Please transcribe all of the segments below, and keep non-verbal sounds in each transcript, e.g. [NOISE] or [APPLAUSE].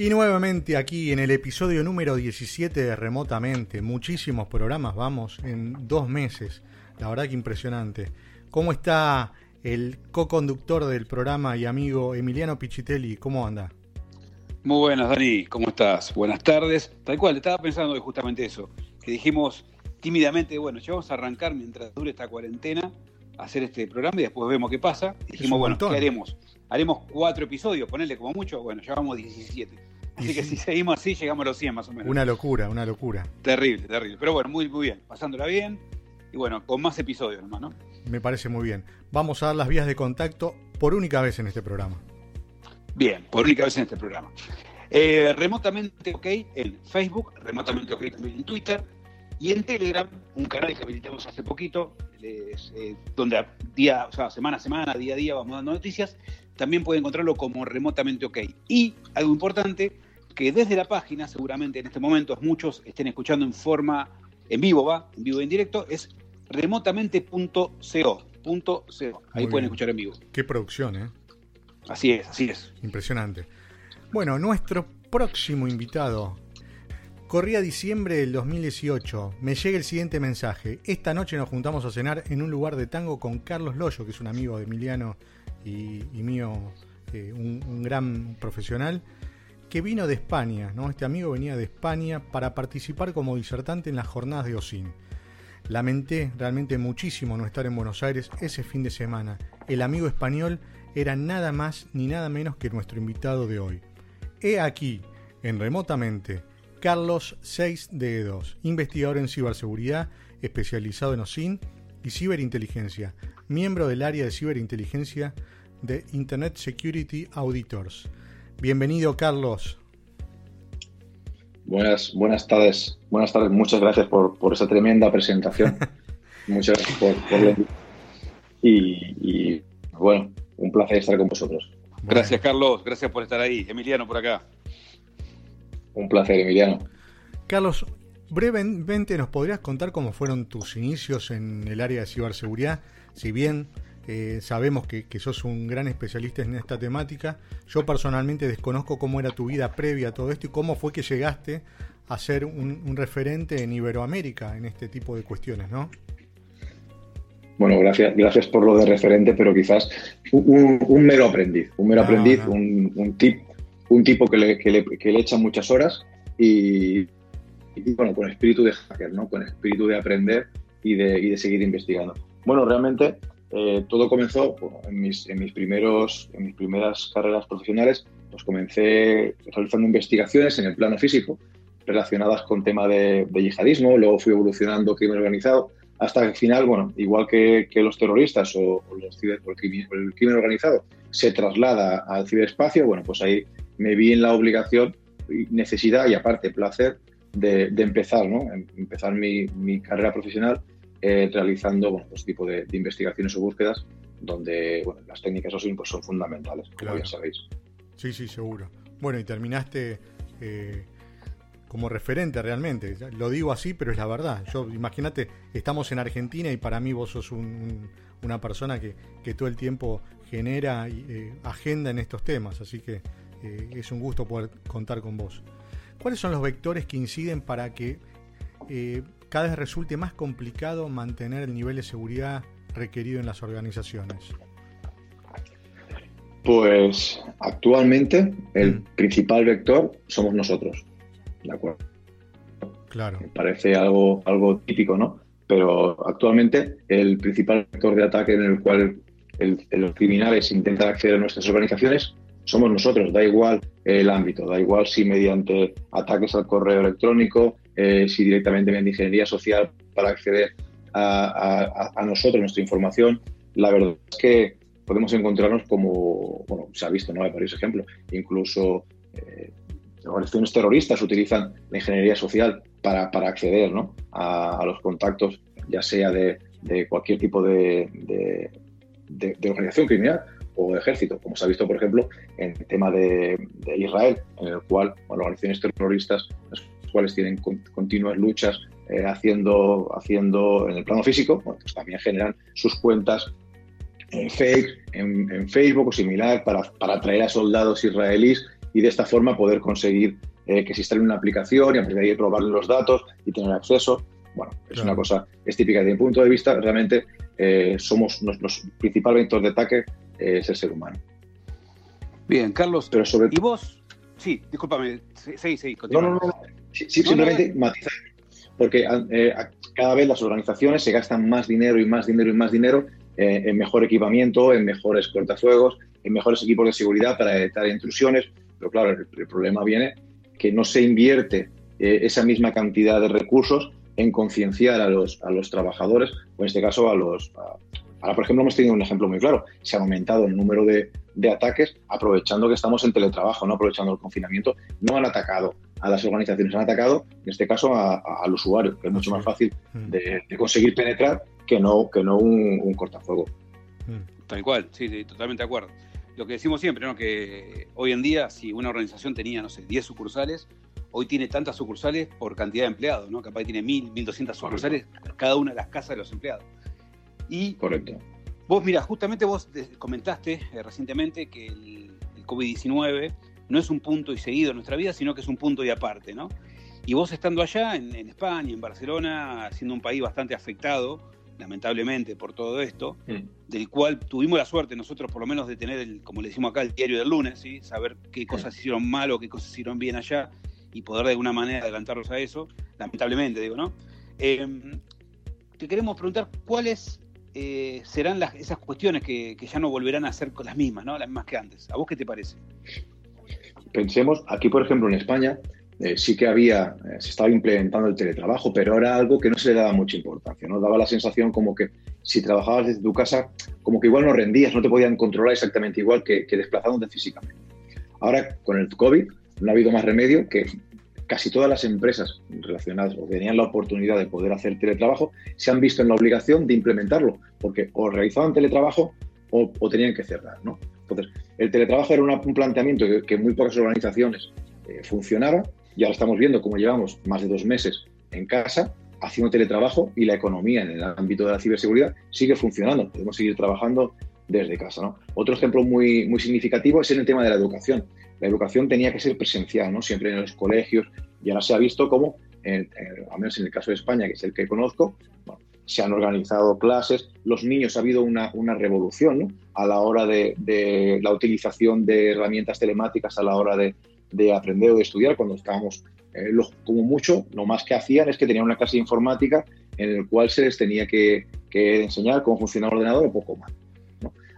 Y nuevamente aquí en el episodio número 17 de Remotamente, muchísimos programas, vamos, en dos meses, la verdad que impresionante. ¿Cómo está el co-conductor del programa y amigo Emiliano Pichitelli? ¿Cómo anda? Muy buenas, Dani, ¿cómo estás? Buenas tardes. Tal cual, estaba pensando justamente eso, que dijimos tímidamente, bueno, ya vamos a arrancar mientras dure esta cuarentena, hacer este programa y después vemos qué pasa. Y dijimos, bueno, ¿qué haremos? Haremos cuatro episodios, ponerle como mucho, bueno, ya vamos 17. Así que si seguimos así, llegamos a los 100 más o menos. Una locura, una locura. Terrible, terrible. Pero bueno, muy, muy bien. Pasándola bien. Y bueno, con más episodios nomás, ¿no? Me parece muy bien. Vamos a dar las vías de contacto por única vez en este programa. Bien, por única vez en este programa. Eh, remotamente OK en Facebook, remotamente OK también en Twitter y en Telegram, un canal que habilitamos hace poquito, eh, donde día, o sea, semana a semana, día a día vamos dando noticias. También puede encontrarlo como remotamente OK. Y algo importante, que desde la página, seguramente en este momento muchos estén escuchando en forma en vivo, va, en vivo y en directo, es remotamente.co. Ahí pueden escuchar en vivo. Qué producción, ¿eh? Así es, así es. Impresionante. Bueno, nuestro próximo invitado. Corría diciembre del 2018. Me llega el siguiente mensaje. Esta noche nos juntamos a cenar en un lugar de tango con Carlos Loyo, que es un amigo de Emiliano y, mío, eh, un gran profesional que vino de España, ¿no? Este amigo venía de España para participar como disertante en las jornadas de OSIN. Lamenté realmente muchísimo no estar en Buenos Aires ese fin de semana. El amigo español era nada más ni nada menos que nuestro invitado de hoy. He aquí, en remotamente, Carlos 6 de 2 investigador en ciberseguridad, especializado en OSIN y ciberinteligencia, miembro del área de ciberinteligencia de Internet Security Auditors. Bienvenido, Carlos. Buenas, buenas tardes. Buenas tardes. Muchas gracias por, esa tremenda presentación. [LAUGHS] Muchas gracias por, por y, y, bueno, un placer estar con vosotros. Gracias, Carlos. Gracias por estar ahí. Emiliano, por acá. Un placer, Emiliano. Carlos, brevemente nos podrías contar cómo fueron tus inicios en el área de ciberseguridad. Si bien eh, sabemos que, sos un gran especialista en esta temática. Yo personalmente desconozco cómo era tu vida previa a todo esto y cómo fue que llegaste a ser un, referente en Iberoamérica en este tipo de cuestiones, ¿no? Bueno, gracias, gracias por lo de referente, pero quizás un, mero aprendiz, un mero aprendiz, Un, un, un tipo que le, que, le, que le, echa muchas horas y, bueno, con espíritu de hacker, ¿no? Con espíritu de aprender y de, y de seguir investigando. Bueno, realmente eh, todo comenzó en, mis, primeros, en mis primeras carreras profesionales, pues comencé realizando investigaciones en el plano físico relacionadas con tema de, yihadismo, luego fui evolucionando crimen organizado, hasta que al final, bueno, igual que, los terroristas o, los el, crimen, organizado se traslada al ciberespacio, bueno, pues ahí me vi en la obligación, necesidad y aparte placer de, empezar, ¿no? Em, empezar mi carrera profesional eh, realizando bueno, pues, tipo de, investigaciones o búsquedas donde bueno, las técnicas OSINT pues, son fundamentales, como ya sabéis. Sí, sí, seguro. Bueno, y terminaste eh, como referente realmente. Lo digo así, pero es la verdad. Yo, imagínate, estamos en Argentina y para mí vos sos una persona que, que, todo el tiempo genera eh, agenda en estos temas, así que es un gusto poder contar con vos. ¿Cuáles son los vectores que inciden para que cada vez resulte más complicado mantener el nivel de seguridad requerido en las organizaciones? Pues actualmente el mm. principal vector somos nosotros. ¿De acuerdo? Claro. Me parece algo, algo típico, ¿no? Pero actualmente el principal vector de ataque en el cual los criminales intentan acceder a nuestras organizaciones somos nosotros, da igual el ámbito, da igual si mediante ataques al correo electrónico, eh, si directamente mediante ingeniería social para acceder a, nosotros, nuestra información. La verdad es que podemos encontrarnos como, bueno, se ha visto, ¿no? Hay varios ejemplos, incluso eh, organizaciones terroristas utilizan la ingeniería social para, acceder a, los contactos, ya sea de, cualquier tipo de, organización criminal o ejército, como se ha visto, por ejemplo, en el tema de, Israel, en el cual organizaciones terroristas, las cuales tienen continuas luchas eh, haciendo, haciendo en el plano físico, pues también generan sus cuentas en fake, en, Facebook o similar, para, para atraer a soldados israelíes y de esta forma poder conseguir eh, que se instale una aplicación y a partir de ahí robarle los datos y tener acceso. Bueno, es una cosa, es típica. Desde mi punto de vista, realmente eh, somos nuestro principal vector de ataque es el ser humano. Bien, Carlos. Pero sobre... ¿Y vos? Sí, discúlpame. Sí, sí, continúa. No, no, no. Sí, simplemente matizar porque eh, cada vez las organizaciones se gastan más dinero y más dinero y más dinero eh, en mejor equipamiento, en mejores cortafuegos, en mejores equipos de seguridad para detectar intrusiones. Pero claro, el, problema viene que no se invierte eh, esa misma cantidad de recursos en concienciar a los, a los trabajadores, o en este caso a los... ahora, por ejemplo, hemos tenido un ejemplo muy claro. Se ha aumentado el número de, de ataques aprovechando que estamos en teletrabajo, no aprovechando el confinamiento. No han atacado a las organizaciones, han atacado, en este caso, al usuario, que es mucho más fácil mm. de, conseguir penetrar que no, que no un, cortafuego. Mm. Tal cual, sí, totalmente de acuerdo. Lo que decimos siempre, ¿no? que hoy en día, si una organización tenía, no sé, 10 sucursales, hoy tiene tantas sucursales por cantidad de empleados, ¿no? Capaz tiene 1.000, 1.200 sucursales, cada una de las casas de los empleados. Y Correcto. Vos, mira, justamente vos comentaste eh, recientemente que el, el COVID-19 no es un punto y seguido en nuestra vida, sino que es un punto y aparte, ¿no? Y vos estando allá, en, España, en Barcelona, siendo un país bastante afectado, lamentablemente, por todo esto, mm. del cual tuvimos la suerte nosotros, por lo menos, de tener, el, como le decimos acá, el diario del lunes, ¿sí? saber qué cosas hicieron mal o qué cosas hicieron bien allá y poder de alguna manera adelantarlos a eso, lamentablemente, digo, ¿no? Em, te queremos preguntar cuáles eh, serán esas cuestiones que, que, ya no volverán a ser las mismas, ¿no? Las mismas que antes. ¿A vos qué te parece? pensemos, aquí por ejemplo en España eh, sí que había, eh, se estaba implementando el teletrabajo, pero era algo que no se le daba mucha importancia, ¿no? Daba la sensación como que si trabajabas desde tu casa, como que igual no rendías, no te podían controlar exactamente igual que, que desplazándote físicamente. Ahora, con el COVID, no ha habido más remedio que casi todas las empresas relacionadas o tenían la oportunidad de poder hacer teletrabajo se han visto en la obligación de implementarlo, porque o realizaban teletrabajo o, tenían que cerrar, ¿no? Entonces, el teletrabajo era un planteamiento que, en muy pocas organizaciones eh, funcionaba y ahora estamos viendo cómo llevamos más de dos meses en casa haciendo teletrabajo y la economía en el ámbito de la ciberseguridad sigue funcionando. Podemos seguir trabajando desde casa. Otro ejemplo muy, muy significativo es en el tema de la educación. La educación tenía que ser presencial, ¿no? siempre en los colegios, y ahora se ha visto cómo, al menos en el caso de España, que es el que conozco, se han organizado clases, los niños ha habido una, revolución a la hora de, la utilización de herramientas telemáticas, a la hora de, aprender o de estudiar, cuando estábamos, eh, como mucho, lo más que hacían es que tenían una clase informática en el cual se les tenía que, enseñar cómo funcionaba el ordenador un poco más.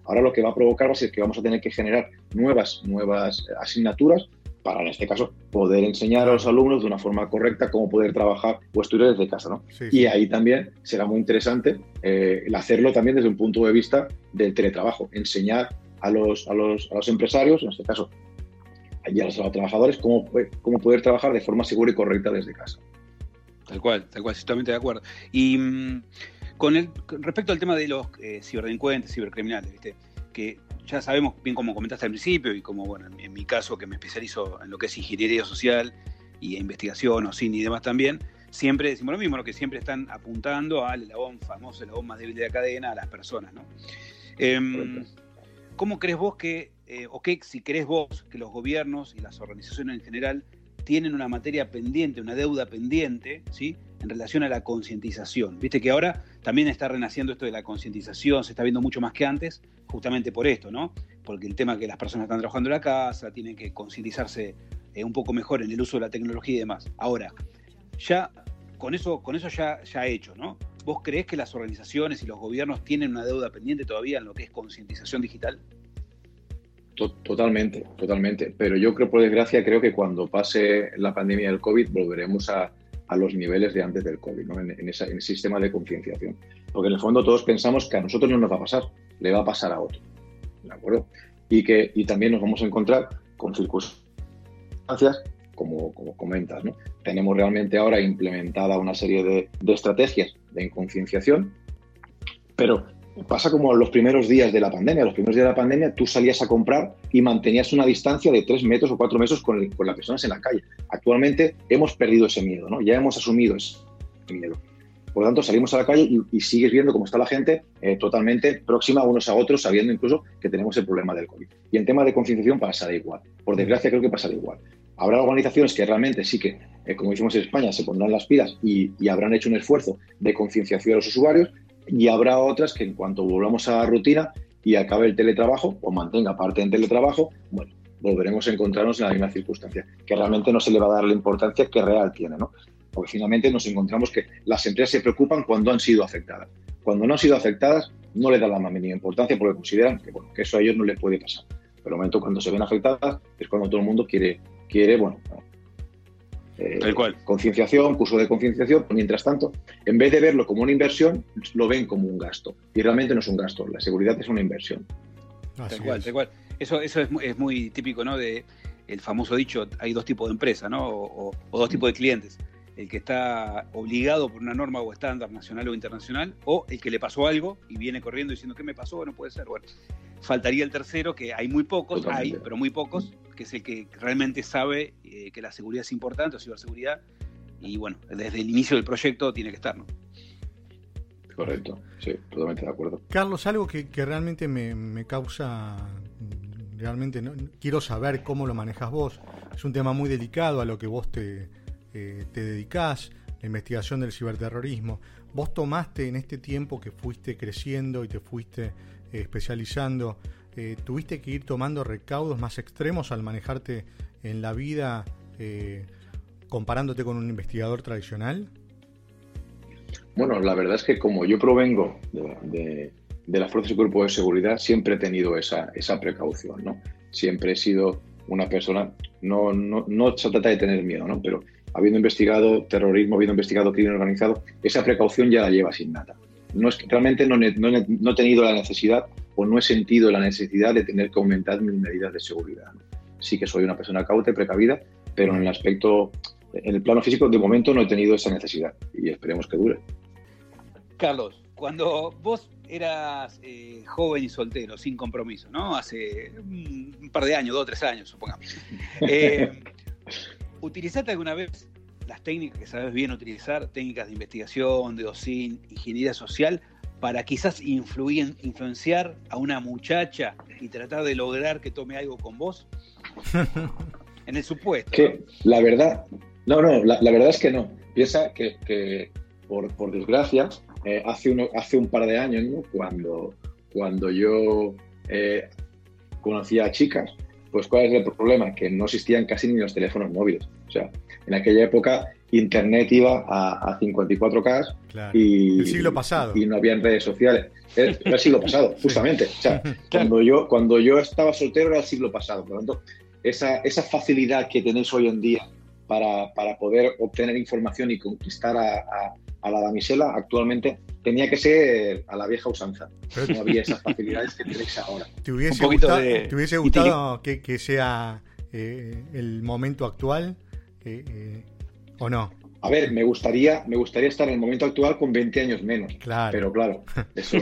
Ahora lo que va a provocar va a ser que vamos a tener que generar nuevas, nuevas asignaturas para en este caso poder enseñar a los alumnos de una forma correcta cómo poder trabajar o estudiar desde casa. ¿no? Y ahí también será muy interesante eh, el hacerlo también desde un punto de vista del teletrabajo, enseñar a los, a los, a los empresarios, en este caso, y a los trabajadores, cómo, cómo poder trabajar de forma segura y correcta desde casa. Tal cual, tal cual, totalmente de acuerdo. Y mm, con el, respecto al tema de los eh, ciberdelincuentes, cibercriminales, ¿viste? que ya sabemos bien como comentaste al principio y como, bueno, en, mi caso que me especializo en lo que es ingeniería social y investigación o cine y demás también, siempre decimos lo mismo, ¿no? que siempre están apuntando al eslabón famoso, el eslabón más débil de la cadena, a las personas. ¿no? Em, ¿Cómo crees vos que, eh, o qué, si crees vos, que los gobiernos y las organizaciones en general tienen una materia pendiente, una deuda pendiente, ¿sí? en relación a la concientización. Viste que ahora también está renaciendo esto de la concientización, se está viendo mucho más que antes, justamente por esto, ¿no? Porque el tema que las personas están trabajando en la casa, tienen que concientizarse eh, un poco mejor en el uso de la tecnología y demás. Ahora, ya con eso, con eso ya, ya hecho, ¿no? ¿Vos creés que las organizaciones y los gobiernos tienen una deuda pendiente todavía en lo que es concientización digital? Totalmente, totalmente. Pero yo creo, por desgracia, creo que cuando pase la pandemia del COVID volveremos a, a los niveles de antes del COVID, ¿no? en, ese sistema de concienciación. Porque en el fondo todos pensamos que a nosotros no nos va a pasar, le va a pasar a otro. ¿De acuerdo? Y que y también nos vamos a encontrar con circunstancias como, comentas. ¿no? Tenemos realmente ahora implementada una serie de, de estrategias de concienciación, pero pasa como los primeros días de la pandemia. Los primeros días de la pandemia tú salías a comprar y mantenías una distancia de tres metros o cuatro metros con, las personas en la calle. Actualmente hemos perdido ese miedo, ¿no? Ya hemos asumido ese miedo. Por lo tanto, salimos a la calle y, sigues viendo cómo está la gente eh, totalmente próxima unos a otros, sabiendo incluso que tenemos el problema del COVID. Y en tema de concienciación pasará igual. Por desgracia, creo que pasará igual. Habrá organizaciones que realmente sí que, eh, como decimos en España, se pondrán las pilas y, y habrán hecho un esfuerzo de concienciación a los usuarios, y habrá otras que en cuanto volvamos a la rutina y acabe el teletrabajo o mantenga parte en teletrabajo, bueno, volveremos a encontrarnos en la misma circunstancia, que realmente no se le va a dar la importancia que real tiene, ¿no? Porque finalmente nos encontramos que las empresas se preocupan cuando han sido afectadas. Cuando no han sido afectadas, no le dan la más mínima importancia porque consideran que, bueno, que eso a ellos no les puede pasar. Pero el momento cuando se ven afectadas es cuando todo el mundo quiere, quiere bueno, eh, concienciación, curso de concienciación, mientras tanto, en vez de verlo como una inversión, lo ven como un gasto. Y realmente no es un gasto, la seguridad es una inversión. tal cual, tal cual. Eso, eso es, muy típico, ¿no? De el famoso dicho, hay dos tipos de empresas, ¿no? o dos tipos de clientes el que está obligado por una norma o estándar nacional o internacional, o el que le pasó algo y viene corriendo diciendo ¿qué me pasó? No puede ser. Bueno, faltaría el tercero, que hay muy pocos, hay, pero muy pocos, que es el que realmente sabe eh, que la seguridad es importante, o ciberseguridad, y bueno, desde el inicio del proyecto tiene que estar, ¿no? Correcto, sí, totalmente de acuerdo. Carlos, algo que, realmente me, causa, realmente no, quiero saber cómo lo manejas vos. Es un tema muy delicado a lo que vos te, eh, te dedicás, la investigación del ciberterrorismo. Vos tomaste en este tiempo que fuiste creciendo y te fuiste eh, especializando, eh, ¿tuviste que ir tomando recaudos más extremos al manejarte en la vida comparándote con un investigador tradicional? Bueno, la verdad es que como yo provengo de, de, las fuerzas y cuerpos de seguridad, siempre he tenido esa, esa precaución, ¿no? Siempre he sido una persona, no, no, no se trata de tener miedo, ¿no? Pero habiendo investigado terrorismo, habiendo investigado crimen organizado, esa precaución ya la lleva sin nada. No es que realmente no, no, he tenido la necesidad o no he sentido la necesidad de tener que aumentar mis medidas de seguridad. Sí que soy una persona cauta y precavida, pero en el aspecto, en el plano físico, de momento no he tenido esa necesidad y esperemos que dure. Carlos, cuando vos eras eh, joven y soltero, sin compromiso, ¿no? Hace un par de años, dos o tres años, supongamos. [LAUGHS] Eh, ¿Utilizaste alguna vez las técnicas que sabes bien utilizar, técnicas de investigación, de docin, ingeniería social, para quizás influir, influenciar a una muchacha y tratar de lograr que tome algo con vos? [LAUGHS] en el supuesto. Que la verdad, no, no, la, verdad es que no. Piensa que, por, desgracia, eh, hace, uno, hace un par de años, cuando, cuando yo eh, conocía a chicas, pues ¿cuál es el problema? Que no existían casi ni los teléfonos móviles. O sea, en aquella época Internet iba a, 54K y, el siglo pasado. y no había redes sociales. Era el siglo pasado, [LAUGHS] justamente. O sea, [LAUGHS] cuando, yo, cuando yo estaba soltero era el siglo pasado. Por lo tanto, esa, esa facilidad que tenéis hoy en día para, para poder obtener información y conquistar a, a la damisela actualmente tenía que ser a la vieja usanza. no había esas [LAUGHS] facilidades que tenéis ahora. ¿Te hubiese gustado, que, sea eh, el momento actual eh, eh, o no? A ver, me gustaría, me gustaría estar en el momento actual con 20 años menos. Claro. Pero claro, [LAUGHS] eso.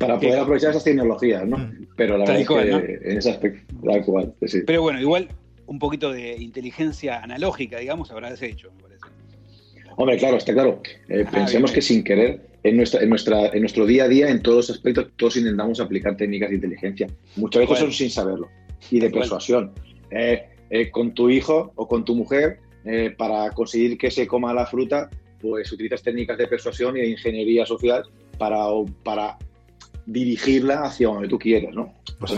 para poder aprovechar esas tecnologías, ¿no? Mm. Pero la verdad es que en ese aspecto, Pero bueno, igual un poquito de inteligencia analógica, digamos, habrás hecho, me parece. Hombre, claro, está claro. Eh, ah, pensemos que sin querer, en, nuestra, en, nuestra, en nuestro día a día, en todos los aspectos, todos intentamos aplicar técnicas de inteligencia. Muchas veces son sin saberlo. Y de persuasión. Eh, eh, con tu hijo o con tu mujer, para conseguir que se coma la fruta, pues utilizas técnicas de persuasión y de ingeniería social para, para dirigirla hacia donde tú quieres, ¿no? Pues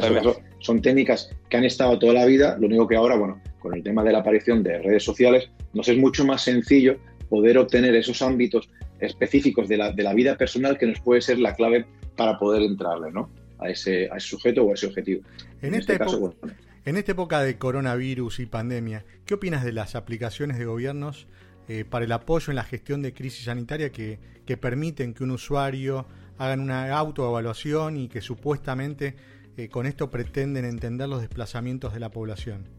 son técnicas que han estado toda la vida, lo único que ahora, bueno, con el tema de la aparición de redes sociales, nos es mucho más sencillo poder obtener esos ámbitos específicos de la, de la vida personal que nos puede ser la clave para poder entrarle ¿no? a, ese, a ese sujeto o a ese objetivo. En, este caso, en esta época de coronavirus y pandemia, ¿qué opinas de las aplicaciones de gobiernos eh, para el apoyo en la gestión de crisis sanitaria que, que permiten que un usuario hagan una autoevaluación y que supuestamente eh, con esto pretenden entender los desplazamientos de la población?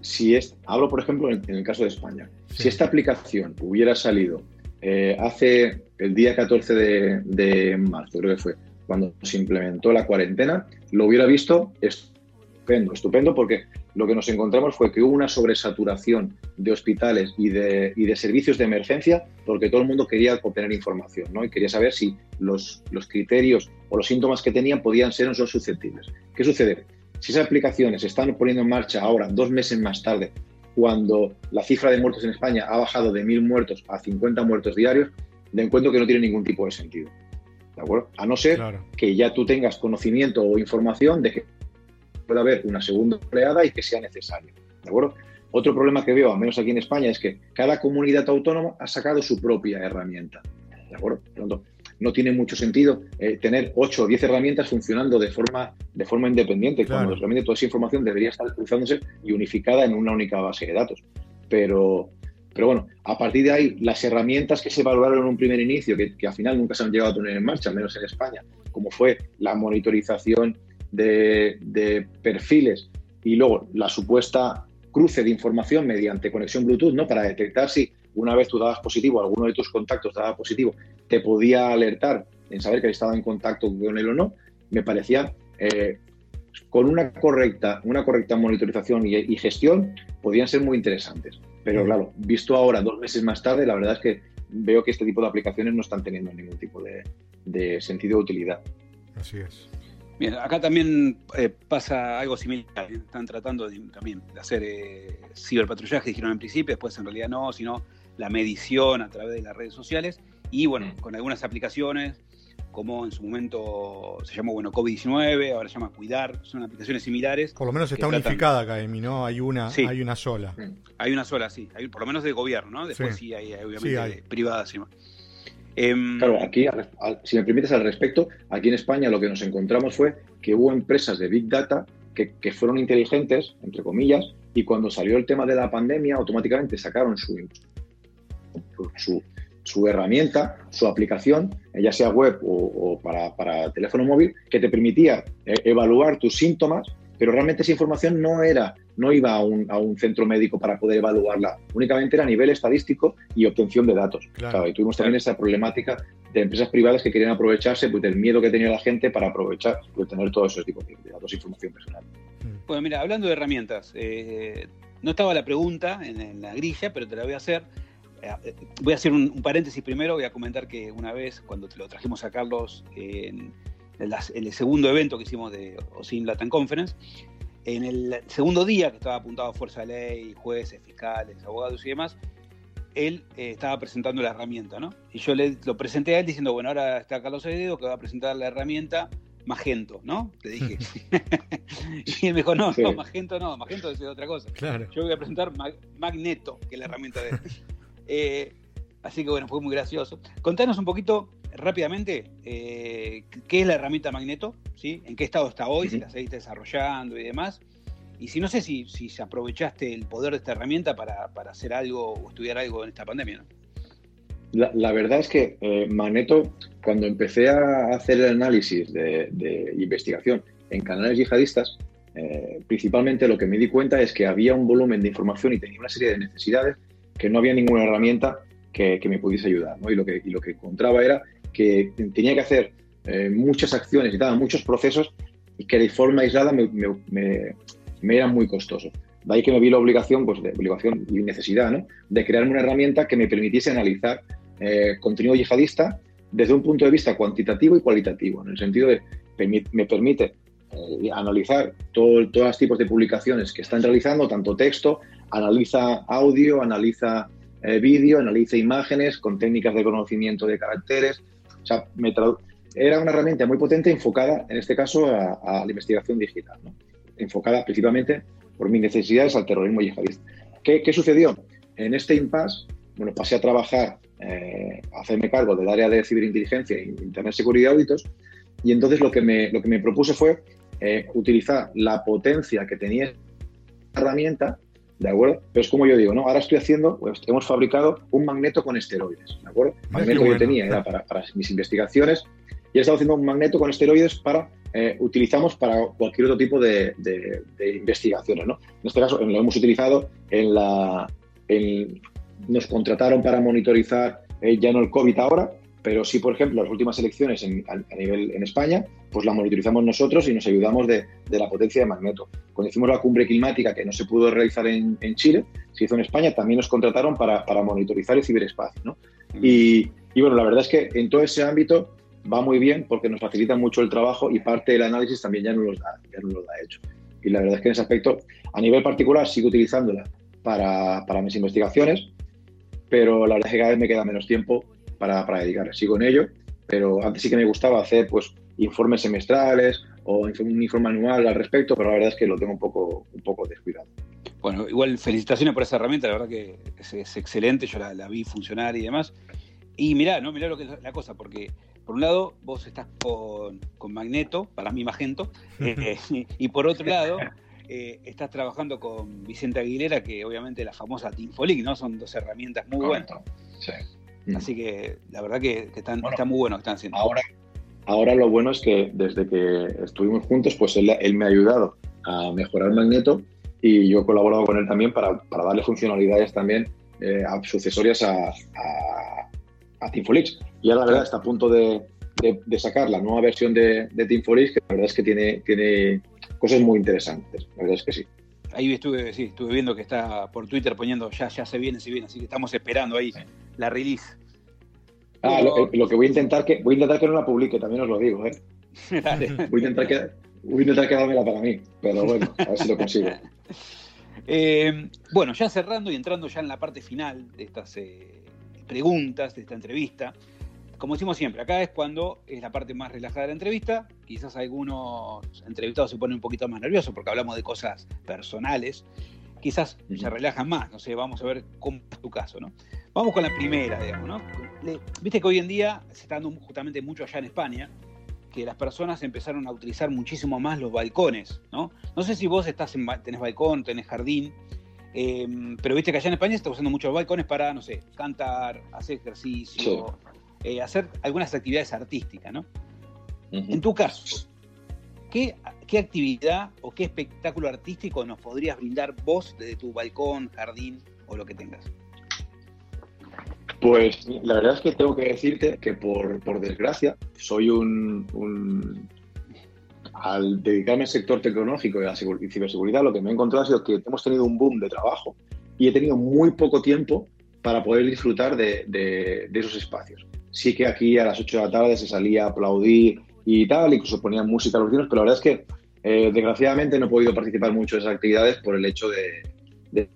si es, hablo por ejemplo en, el caso de España, si esta aplicación hubiera salido eh, hace el día 14 de, de, marzo, creo que fue, cuando se implementó la cuarentena, lo hubiera visto estupendo, estupendo porque lo que nos encontramos fue que hubo una sobresaturación de hospitales y de, y de servicios de emergencia porque todo el mundo quería obtener información ¿no? y quería saber si los, los criterios o los síntomas que tenían podían ser o no son susceptibles. ¿Qué sucede? Si esas aplicaciones se están poniendo en marcha ahora, dos meses más tarde, cuando la cifra de muertos en España ha bajado de mil muertos a 50 muertos diarios, de encuentro que no tiene ningún tipo de sentido. ¿De acuerdo? A no ser que ya tú tengas conocimiento o información de que puede haber una segunda oleada y que sea necesario. ¿De acuerdo? Otro problema que veo, al menos aquí en España, es que cada comunidad autónoma ha sacado su propia herramienta. ¿De acuerdo? Por no tiene mucho sentido eh, tener 8 o 10 herramientas funcionando de forma, de forma independiente, cuando realmente toda esa información debería estar cruzándose y unificada en una única base de datos. Pero, pero bueno, a partir de ahí, las herramientas que se evaluaron en un primer inicio, que, que al final nunca se han llegado a poner en marcha, al menos en España, como fue la monitorización de, perfiles y luego la supuesta cruce de información mediante conexión Bluetooth, ¿no? Para detectar si una vez tú dabas positivo, alguno de tus contactos daba positivo, te podía alertar en saber que estaba en contacto con él o no, me parecía eh, con una correcta, una correcta monitorización y, gestión podían ser muy interesantes. Pero claro, visto ahora, dos meses más tarde, la verdad es que veo que este tipo de aplicaciones no están teniendo ningún tipo de, de sentido de utilidad. Así es. Bien, acá también eh, pasa algo similar. Están tratando de, también de hacer eh, ciberpatrullaje, dijeron en principio, después en realidad no, sino la medición a través de las redes sociales y bueno, mm. con algunas aplicaciones como en su momento se llamó bueno COVID-19, ahora se llama Cuidar, son aplicaciones similares. Por lo menos está unificada acá, ¿no? Hay una, hay una sola. Hay una sola, sí. Hay, por lo menos de gobierno, ¿no? Después sí, hay, obviamente privadas y más. Em, claro, aquí, si me permites al respecto, aquí en España lo que nos encontramos fue que hubo empresas de Big Data que, fueron inteligentes, entre comillas, y cuando salió el tema de la pandemia, automáticamente sacaron su, su, herramienta, su aplicación, ya sea web o, para, para, teléfono móvil, que te permitía eh, evaluar tus síntomas, pero realmente esa información no era no iba a un, a un, centro médico para poder evaluarla, únicamente era a nivel estadístico y obtención de datos. y tuvimos también esa problemática de empresas privadas que querían aprovecharse pues, del miedo que tenía la gente para aprovechar, y tener todos esos tipos de datos e información personal. Mm. Bueno, mira, hablando de herramientas, eh, no estaba la pregunta en, la grilla, pero te la voy a hacer. Eh, voy a hacer un, paréntesis primero, voy a comentar que una vez, cuando te lo trajimos a Carlos en, en el segundo evento que hicimos de OSIN Latin Conference, en el segundo día, que estaba apuntado a Fuerza de Ley, jueces, fiscales, abogados y demás, él eh, estaba presentando la herramienta, ¿no? Y yo le, lo presenté a él diciendo, bueno, ahora está Carlos Heredo que va a presentar la herramienta Magento, ¿no? Le dije. [LAUGHS] y él me dijo, no, no, Magento no, Magento es otra cosa. Yo voy a presentar Magneto, que es la herramienta de él. Eh, así que bueno, fue muy gracioso. Contanos un poquito rápidamente, eh, ¿qué es la herramienta Magneto? ¿sí? ¿En qué estado está hoy? Si la seguiste desarrollando y demás. Y si no sé si, si aprovechaste el poder de esta herramienta para, hacer algo o estudiar algo en esta pandemia. La, verdad es que eh, Magneto, cuando empecé a hacer el análisis de, investigación en canales yihadistas, eh, principalmente lo que me di cuenta es que había un volumen de información y tenía una serie de necesidades que no había ninguna herramienta que, me pudiese ayudar. Y, lo que, y lo que encontraba era que tenía que hacer eh, muchas acciones y muchos procesos y que de forma aislada me, me, me, eran muy costosos. De ahí que me vi la obligación, pues de obligación y necesidad, ¿no? de crearme una herramienta que me permitiese analizar eh, contenido yihadista desde un punto de vista cuantitativo y cualitativo, en el sentido de me permite eh, analizar todo, todos los tipos de publicaciones que están realizando, tanto texto, analiza audio, analiza vídeo, analiza imágenes con técnicas de conocimiento de caracteres, o sea, era una herramienta muy potente enfocada, en este caso, a, la investigación digital, enfocada principalmente por mis necesidades al terrorismo yihadista. ¿Qué, ¿Qué, sucedió? En este impasse, bueno, pasé a trabajar, eh, a hacerme cargo del área de ciberinteligencia e Internet Seguridad Auditos, y entonces lo que me, lo que me propuse fue eh, utilizar la potencia que tenía esta herramienta ¿de acuerdo? Pero es como yo digo, ¿no? Ahora estoy haciendo, pues hemos fabricado un magneto con esteroides, ¿de acuerdo? El magneto que yo tenía era para, mis investigaciones y he estado haciendo un magneto con esteroides para eh, utilizamos para cualquier otro tipo de, investigaciones. ¿no? En este caso lo hemos utilizado en la... nos contrataron para monitorizar eh, ya no el COVID ahora, pero sí, por ejemplo, las últimas elecciones a, nivel en España, pues la monitorizamos nosotros y nos ayudamos de, la potencia de magneto. Cuando hicimos la cumbre climática que no se pudo realizar en, Chile, se hizo en España, también nos contrataron para, monitorizar el ciberespacio. ¿no? Mm. Y, y, bueno, la verdad es que en todo ese ámbito va muy bien porque nos facilita mucho el trabajo y parte del análisis también ya no los da, ya no lo da hecho. Y la verdad es que en ese aspecto, a nivel particular, sigo utilizándola para, para mis investigaciones, pero la verdad es que cada vez me queda menos tiempo para, para dedicar. Sigo en ello, pero antes sí que me gustaba hacer pues informes semestrales o un informe anual al respecto, pero la verdad es que lo tengo un poco, un poco descuidado. Bueno, igual felicitaciones por esa herramienta, la verdad que es, excelente, yo la, vi funcionar y demás. Y mirá, ¿no? Mirá lo que es la cosa, porque por un lado vos estás con, con Magneto, para mí Magento, [LAUGHS] eh, y por otro lado eh, estás trabajando con Vicente Aguilera, que obviamente la famosa Teamfolic, ¿no? Son dos herramientas muy buenas. Sí. Mm. Así que la verdad que, están, está muy bueno que están haciendo. Ahora, ahora lo bueno es que desde que estuvimos juntos, pues él, me ha ayudado a mejorar Magneto y yo he colaborado con él también para, darle funcionalidades también eh, sucesorias a, a, a Teamfolix. Y ahora la verdad está a punto de, sacar la nueva versión de, de Teamfolix, que la verdad es que tiene, tiene cosas muy interesantes. La verdad es que sí. Ahí estuve, sí, estuve viendo que está por Twitter poniendo ya, ya se viene, se viene, así que estamos esperando ahí la release. Ah, lo, que voy a intentar que voy a intentar que no la publique, también os lo digo, ¿eh? [LAUGHS] Voy a intentar que voy a intentar quedármela para mí, pero bueno, a ver si lo consigo. [LAUGHS] Eh, bueno, ya cerrando y entrando ya en la parte final de estas eh, preguntas, de esta entrevista, como decimos siempre, acá es cuando es la parte más relajada de la entrevista. Quizás algunos entrevistados se ponen un poquito más nerviosos porque hablamos de cosas personales. Quizás se relajan más, no sé, vamos a ver cómo es tu caso, ¿no? Vamos con la primera, digamos, ¿no? Viste que hoy en día se está dando justamente mucho allá en España, que las personas empezaron a utilizar muchísimo más los balcones, ¿no? No sé si vos estás en, tenés balcón, tenés jardín, em, pero viste que allá en España se está usando muchos balcones para, no sé, cantar, hacer ejercicio, eh, hacer algunas actividades artísticas, ¿no? En tu caso, ¿qué, actividad o qué espectáculo artístico nos podrías brindar vos desde tu balcón, jardín o lo que tengas? Pues la verdad es que tengo que decirte que por, desgracia soy un, Al dedicarme al sector tecnológico y a la ciberseguridad, lo que me he encontrado ha sido que hemos tenido un boom de trabajo y he tenido muy poco tiempo para poder disfrutar de esos espacios sí que aquí a las 8 de la tarde se salía a aplaudir y tal, incluso ponían música a los vecinos, pero la verdad es que eh, desgraciadamente no he podido participar mucho en esas actividades por el hecho de, de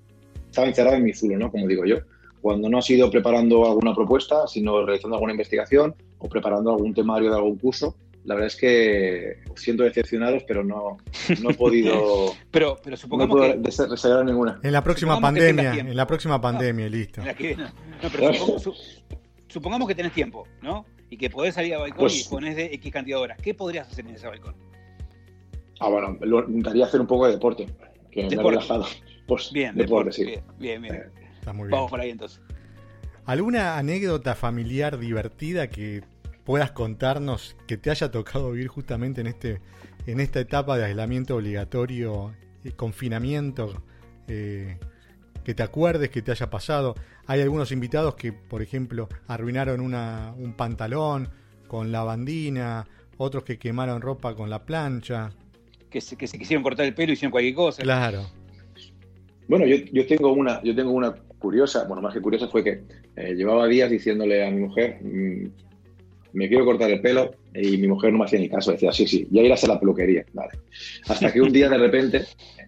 estar encerrado en mi zulo, ¿no? Como digo yo. Cuando no ha sido preparando alguna propuesta, sino realizando alguna investigación o preparando algún temario de algún curso, la verdad es que siento decepcionados, pero no, no he podido. [LAUGHS] pero, pero supongamos no que. ninguna. En la próxima pandemia, en la próxima pandemia, listo. no, pero supongamos que tenés tiempo, ¿no? Y que podés salir a balcón pues y pones de X cantidad de horas. ¿Qué podrías hacer en ese balcón? Ah, bueno, lo, intentaría hacer un poco de deporte, que me ha relajado. Pues, bien, deporte, sí. Bien, bien. Eh, Está muy bien. Vamos por ahí entonces. ¿Alguna anécdota familiar divertida que puedas contarnos que te haya tocado vivir justamente en este en esta etapa de aislamiento obligatorio, y confinamiento, eh, que te acuerdes que te haya pasado? Hay algunos invitados que, por ejemplo, arruinaron una, un pantalón con la bandina, otros que quemaron ropa con la plancha. Que se, que se quisieron cortar el pelo y hicieron cualquier cosa. Claro. Bueno, yo, yo, tengo una, yo tengo una curiosa, bueno, más que curiosa fue que eh, llevaba días diciéndole a mi mujer, mm, me quiero cortar el pelo, y mi mujer no me hacía ni caso, decía, sí, sí, ya irás a la peluquería. Hasta que un día de repente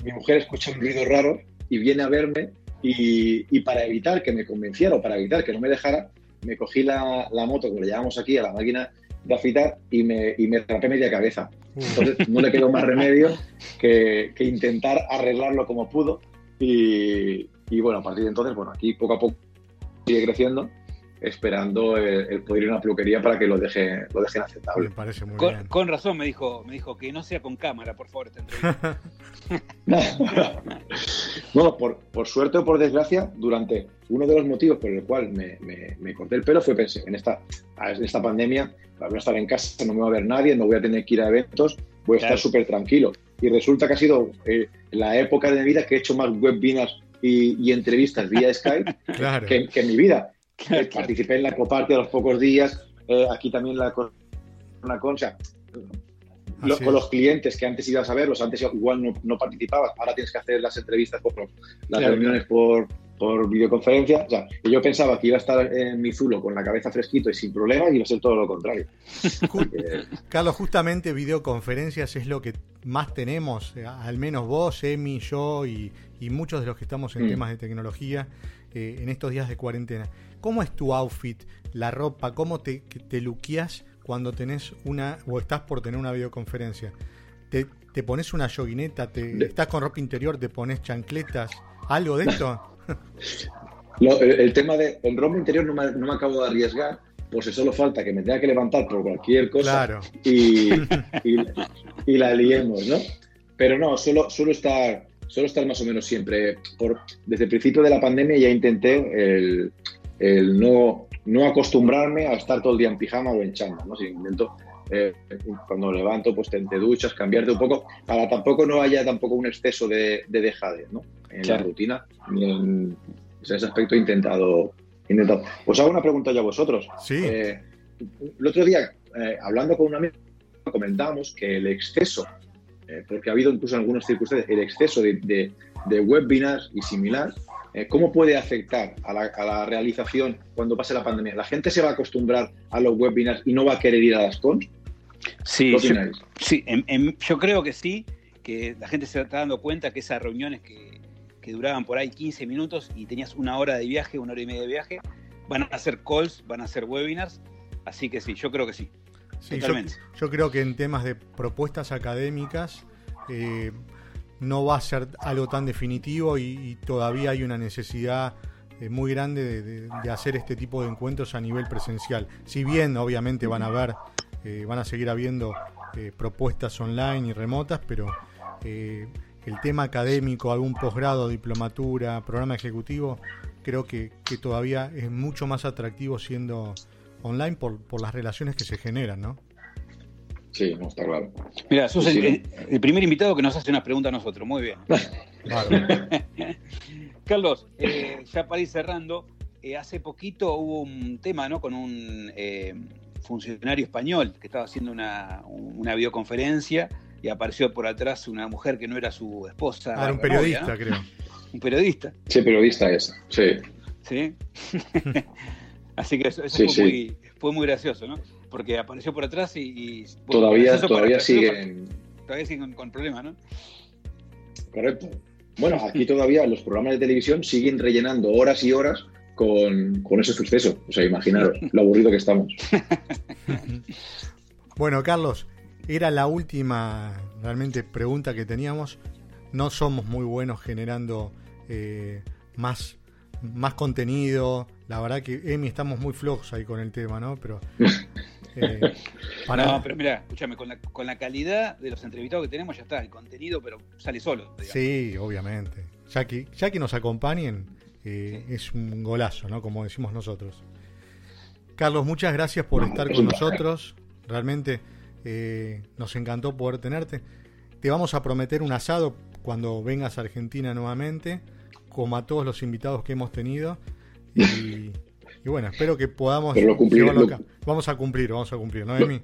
mi mujer escucha un ruido raro y viene a verme y, para evitar que me convenciera o para evitar que no me dejara, me cogí la, moto que le llevamos aquí a la máquina de afitar y me, y me rapé media cabeza. Entonces no le quedó más remedio que, intentar arreglarlo como pudo. Y, y, bueno, a partir de entonces, bueno, aquí poco a poco sigue creciendo esperando el, poder ir a una peluquería para que lo, deje, lo dejen aceptable. Me parece muy con, bien. con, razón me dijo, me dijo que no sea con cámara, por favor, [LAUGHS] [LAUGHS] no, por, por, suerte o por desgracia, durante uno de los motivos por el cual me, me, corté el pelo fue pensé, en esta, en esta pandemia, para no estar en casa, no me va a ver nadie, no voy a tener que ir a eventos, voy a estar súper tranquilo. Y resulta que ha sido eh, la época de mi vida que he hecho más webinars y, entrevistas vía Skype [LAUGHS] que, en mi vida. Eh, participé en la Coparte a los pocos días, eh, aquí también la una concha. con los clientes que antes ibas a verlos, antes igual no, no, participabas, ahora tienes que hacer las entrevistas, por, las reuniones por, por videoconferencia. O sea, yo pensaba que iba a estar en mi zulo con la cabeza fresquito y sin problema y iba a ser todo lo contrario. [LAUGHS] Carlos, justamente videoconferencias es lo que más tenemos, eh, al menos vos, Emi, yo y, muchos de los que estamos en mm. temas de tecnología eh, en estos días de cuarentena. ¿Cómo es tu outfit, la ropa? ¿Cómo te, te luqueas cuando tenés una o estás por tener una videoconferencia? ¿Te, te pones una yoguineta? Te, ¿Estás con ropa interior? ¿Te pones chancletas? ¿Algo de esto? [LAUGHS] el, tema de el rombo interior no me, acabo de arriesgar, pues solo falta que me tenga que levantar por cualquier cosa [LAUGHS] y, y, la liemos, ¿no? Pero no, solo, solo estar solo estar más o menos siempre. Por, desde el principio de la pandemia ya intenté el, el no, no acostumbrarme a estar todo el día en pijama o en chamba, ¿no? Si intento eh, cuando levanto, pues te, duchas, cambiarte un poco, para tampoco no haya tampoco un exceso de, de dejade, ¿no? En la rutina. En, ese aspecto he intentado, intentado. Os hago una pregunta ya a vosotros. Sí. Eh, el otro día, eh, hablando con un amigo, comentábamos que el exceso, porque ha habido incluso en algunas circunstancias, el exceso de, de, webinars y similar, ¿cómo puede afectar a la, a la, realización cuando pase la pandemia? ¿La gente se va a acostumbrar a los webinars y no va a querer ir a las cons? Sí, yo, sí yo creo que sí, que la gente se está dando cuenta que esas reuniones que, duraban por ahí 15 minutos y tenías una hora de viaje, una hora y media de viaje, van a ser calls, van a ser webinars, así que sí, yo creo que sí. Yo, creo que en temas de propuestas académicas eh, no va a ser algo tan definitivo y, todavía hay una necesidad eh, muy grande de, hacer este tipo de encuentros a nivel presencial. Si bien obviamente van a haber eh, van a seguir habiendo propuestas online y remotas, pero eh, el tema académico, algún posgrado, diplomatura, programa ejecutivo, creo que, todavía es mucho más atractivo siendo online por, las relaciones que se generan, ¿no? Sí, no está claro. Mira, sos el, primer invitado que nos hace una pregunta a nosotros. Muy bien. [LAUGHS] Carlos, ya para ir cerrando, hace poquito hubo un tema, ¿no? Con un funcionario español que estaba haciendo una, videoconferencia y apareció por atrás una mujer que no era su esposa. Ah, un periodista, creo. Un periodista. Sí, periodista es, sí. Sí. [LAUGHS] Así que eso, fue, Muy, gracioso, ¿no? Porque apareció por atrás y... todavía todavía siguen... Todavía siguen con problemas, ¿no? Correcto. Bueno, aquí todavía los programas de televisión siguen rellenando horas y horas con, con ese suceso. O sea, imaginaros lo aburrido que estamos. [LAUGHS] bueno, Carlos, era la última realmente pregunta que teníamos. No somos muy buenos generando eh, más, más contenido. La verdad que, Emi, estamos muy flojos ahí con el tema, ¿no? Pero. [LAUGHS] Eh, No, pero mira, escúchame, con la, con la calidad de los entrevistados que tenemos ya está, el contenido, pero sale solo. Sí, obviamente. Ya que, ya que nos acompañen, es un golazo, ¿no? Como decimos nosotros. Carlos, muchas gracias por estar con nosotros. Realmente eh, nos encantó poder tenerte. Te vamos a prometer un asado cuando vengas a Argentina nuevamente, como a todos los invitados que hemos tenido. [LAUGHS] Y, bueno, espero que podamos llevarlo acá. Vamos a cumplir, vamos a cumplir, ¿no, Emi?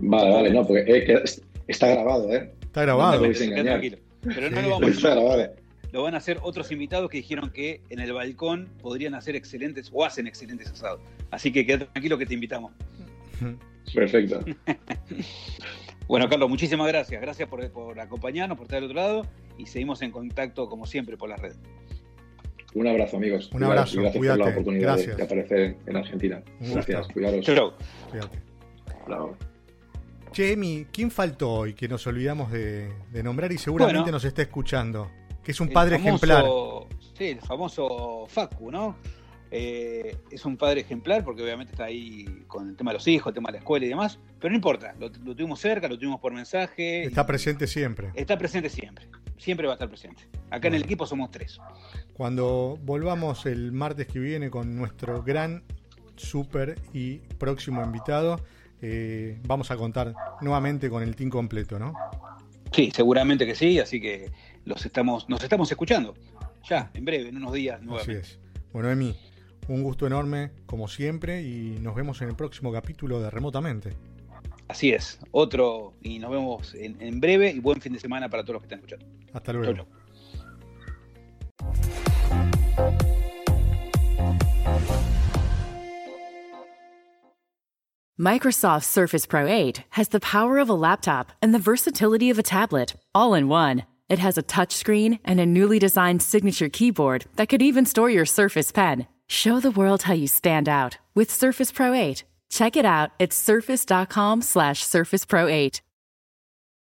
Vale, vale, no, porque está grabado, ¿eh? Está grabado. Pero no lo vamos a lo van a hacer otros invitados que dijeron que en el balcón podrían hacer excelentes o hacen excelentes asados. Así que quédate tranquilo que te invitamos. [LAUGHS] Perfecto. [LAUGHS] bueno, Carlos, muchísimas gracias. Gracias por, acompañarnos, por estar del otro lado y seguimos en contacto como siempre por la red. Un abrazo, amigos. Un abrazo. Y gracias por la oportunidad de, aparecer en Argentina. Gracias. Cuidaros. Chau. Che, Emi, ¿quién faltó hoy que nos olvidamos de, nombrar y seguramente nos está escuchando? que es un padre ejemplar. Sí, el famoso Facu, ¿no? Eh, es un padre ejemplar porque obviamente está ahí con el tema de los hijos, el tema de la escuela y demás, pero no importa, lo, tuvimos cerca, lo tuvimos por mensaje. Está presente siempre. Está presente siempre, siempre va a estar presente. Acá en el equipo somos tres. Cuando volvamos el martes que viene con nuestro gran, súper y próximo invitado, eh, vamos a contar nuevamente con el team completo, ¿no? Sí, seguramente que sí, así que los estamos, nos estamos escuchando. Ya, en breve, en unos días nuevamente. Así es. Bueno, Emi, un gusto enorme, como siempre, y nos vemos en el próximo capítulo de Remotamente. Así es, otro, y nos vemos en, breve y buen fin de semana para todos los que están escuchando. Hasta luego. Microsoft Surface Pro 8 has the power of a laptop and the versatility of a tablet, all in one. It has a touchscreen and a newly designed signature keyboard that could even store your Surface Pen. Show the world how you stand out with Surface Pro 8. Check it out at surface.com slash surface pro 8.